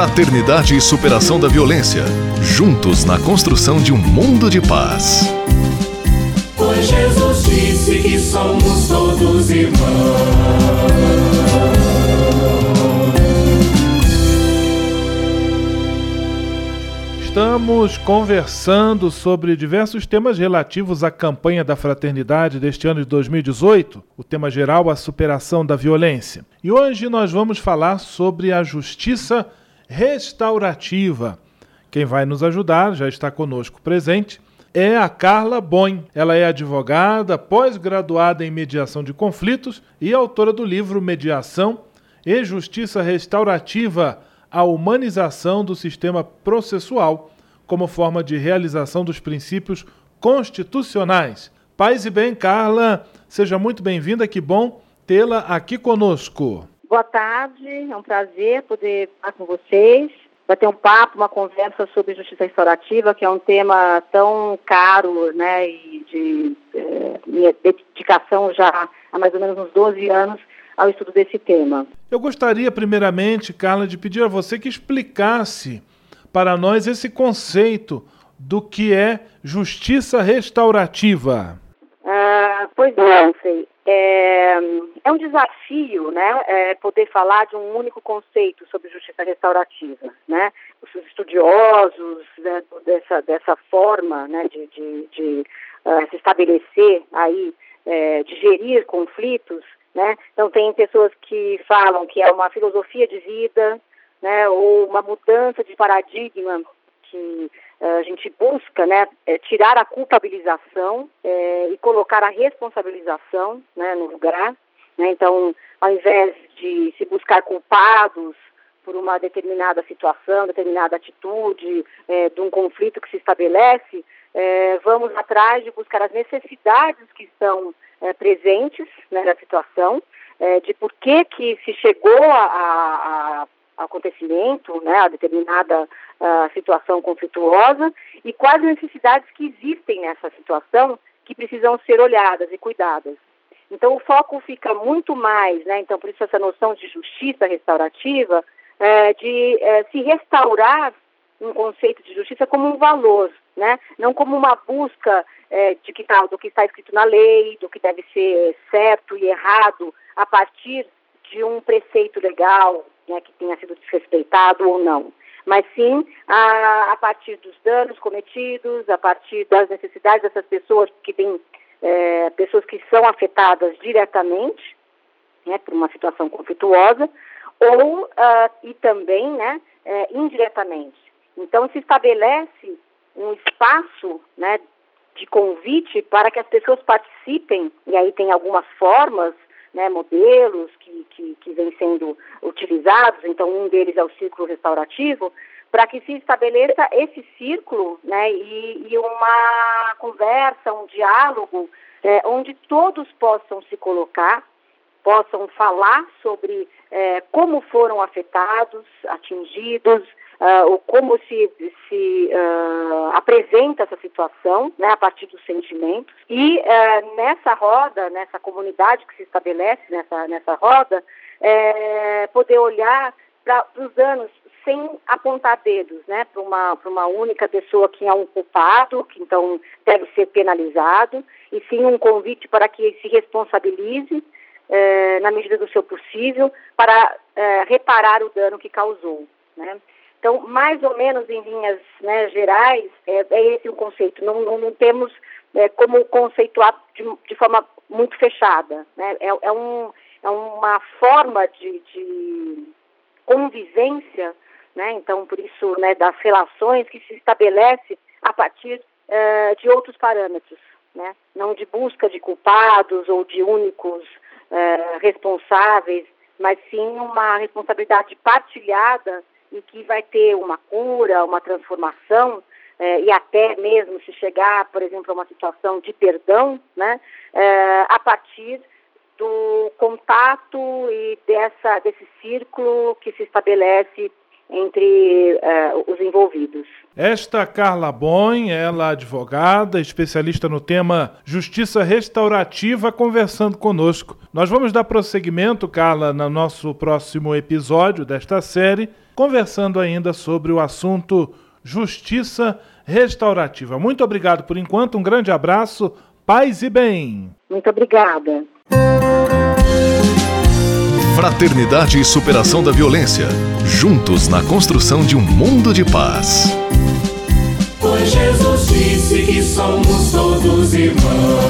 Fraternidade e superação da violência. Juntos na construção de um mundo de paz. Pois Jesus disse que somos todos irmãos. Estamos conversando sobre diversos temas relativos à campanha da fraternidade deste ano de 2018, o tema geral, a superação da violência. E hoje nós vamos falar sobre a justiça restaurativa. Quem vai nos ajudar, já está conosco presente, é a Carla Boin. Ela é advogada, pós-graduada em mediação de conflitos e autora do livro Mediação e Justiça Restaurativa a humanização do sistema processual como forma de realização dos princípios constitucionais. Paz e bem, Carla, seja muito bem-vinda, que bom tê-la aqui conosco. Boa tarde, é um prazer poder estar com vocês, bater um papo, uma conversa sobre justiça restaurativa, que é um tema tão caro, né, e de é, minha dedicação já há mais ou menos uns 12 anos ao estudo desse tema. Eu gostaria, primeiramente, Carla, de pedir a você que explicasse para nós esse conceito do que é justiça restaurativa. Ah, pois não, sei. É, é, um desafio, né, é, poder falar de um único conceito sobre justiça restaurativa, né? Os estudiosos né, dessa, dessa forma, né, de, de, de uh, se estabelecer aí, é, de gerir conflitos, né? Então, tem pessoas que falam que é uma filosofia de vida, né, ou uma mudança de paradigma uh, a gente busca né, é tirar a culpabilização é, e colocar a responsabilização né, no lugar. Né? Então, ao invés de se buscar culpados por uma determinada situação, determinada atitude, é, de um conflito que se estabelece, vamos atrás de buscar as necessidades que estão presentes né, na situação, de por que, que se chegou a acontecimento, né, a determinada uh, situação conflituosa e quais necessidades que existem nessa situação que precisam ser olhadas e cuidadas. Então, o foco fica muito mais, né, então, por isso essa noção de justiça restaurativa, é, de é, se restaurar um conceito de justiça como um valor, né, não como uma busca é, de que tá, do que está escrito na lei, do que deve ser certo e errado a partir de um preceito legal né, que tenha sido desrespeitado ou não, mas sim a, a, partir dos danos cometidos, a partir das necessidades dessas pessoas que têm é, pessoas que são afetadas diretamente né, por uma situação conflituosa ou uh, e também né, é, indiretamente. Então se estabelece um espaço né, de convite para que as pessoas participem, e aí tem algumas formas, né, modelos que, que, que vêm sendo utilizados, então um deles é o círculo restaurativo, para que se estabeleça esse círculo né, e, e uma conversa, um diálogo, é, onde todos possam se colocar, possam falar sobre é, como foram afetados, atingidos, uh, como se, se uh, apresenta essa situação, né, a partir dos sentimentos. E uh, nessa roda, nessa comunidade que se estabelece nessa, nessa roda, é, poder olhar para os danos sem apontar dedos, né, para uma, uma única pessoa que é um culpado, que então deve ser penalizado, e sim um convite para que se responsabilize eh, na medida do seu possível para reparar o dano que causou, né. Então, mais ou menos em linhas né, gerais, é, é, esse o conceito. Não, não, não temos é, como conceituar de, de, forma muito fechada. Né? É, é, um, é uma forma de, de convivência, né? então, por isso, né, das relações que se estabelece a partir é, de outros parâmetros, né? não de busca de culpados ou de únicos é, responsáveis, mas sim uma responsabilidade partilhada e que vai ter uma cura, uma transformação, eh, e até mesmo se chegar, por exemplo, a uma situação de perdão, né, eh, a partir do contato e dessa, desse círculo que se estabelece entre uh, os envolvidos. Esta Carla Boin, ela é advogada, especialista no tema justiça restaurativa, conversando conosco. Nós vamos dar prosseguimento, Carla, no nosso próximo episódio desta série, conversando ainda sobre o assunto justiça restaurativa. Muito obrigado por enquanto, um grande abraço, paz e bem. Muito obrigada. Fraternidade e superação da violência. Juntos na construção de um mundo de paz. Pois Jesus disse que somos todos irmãos.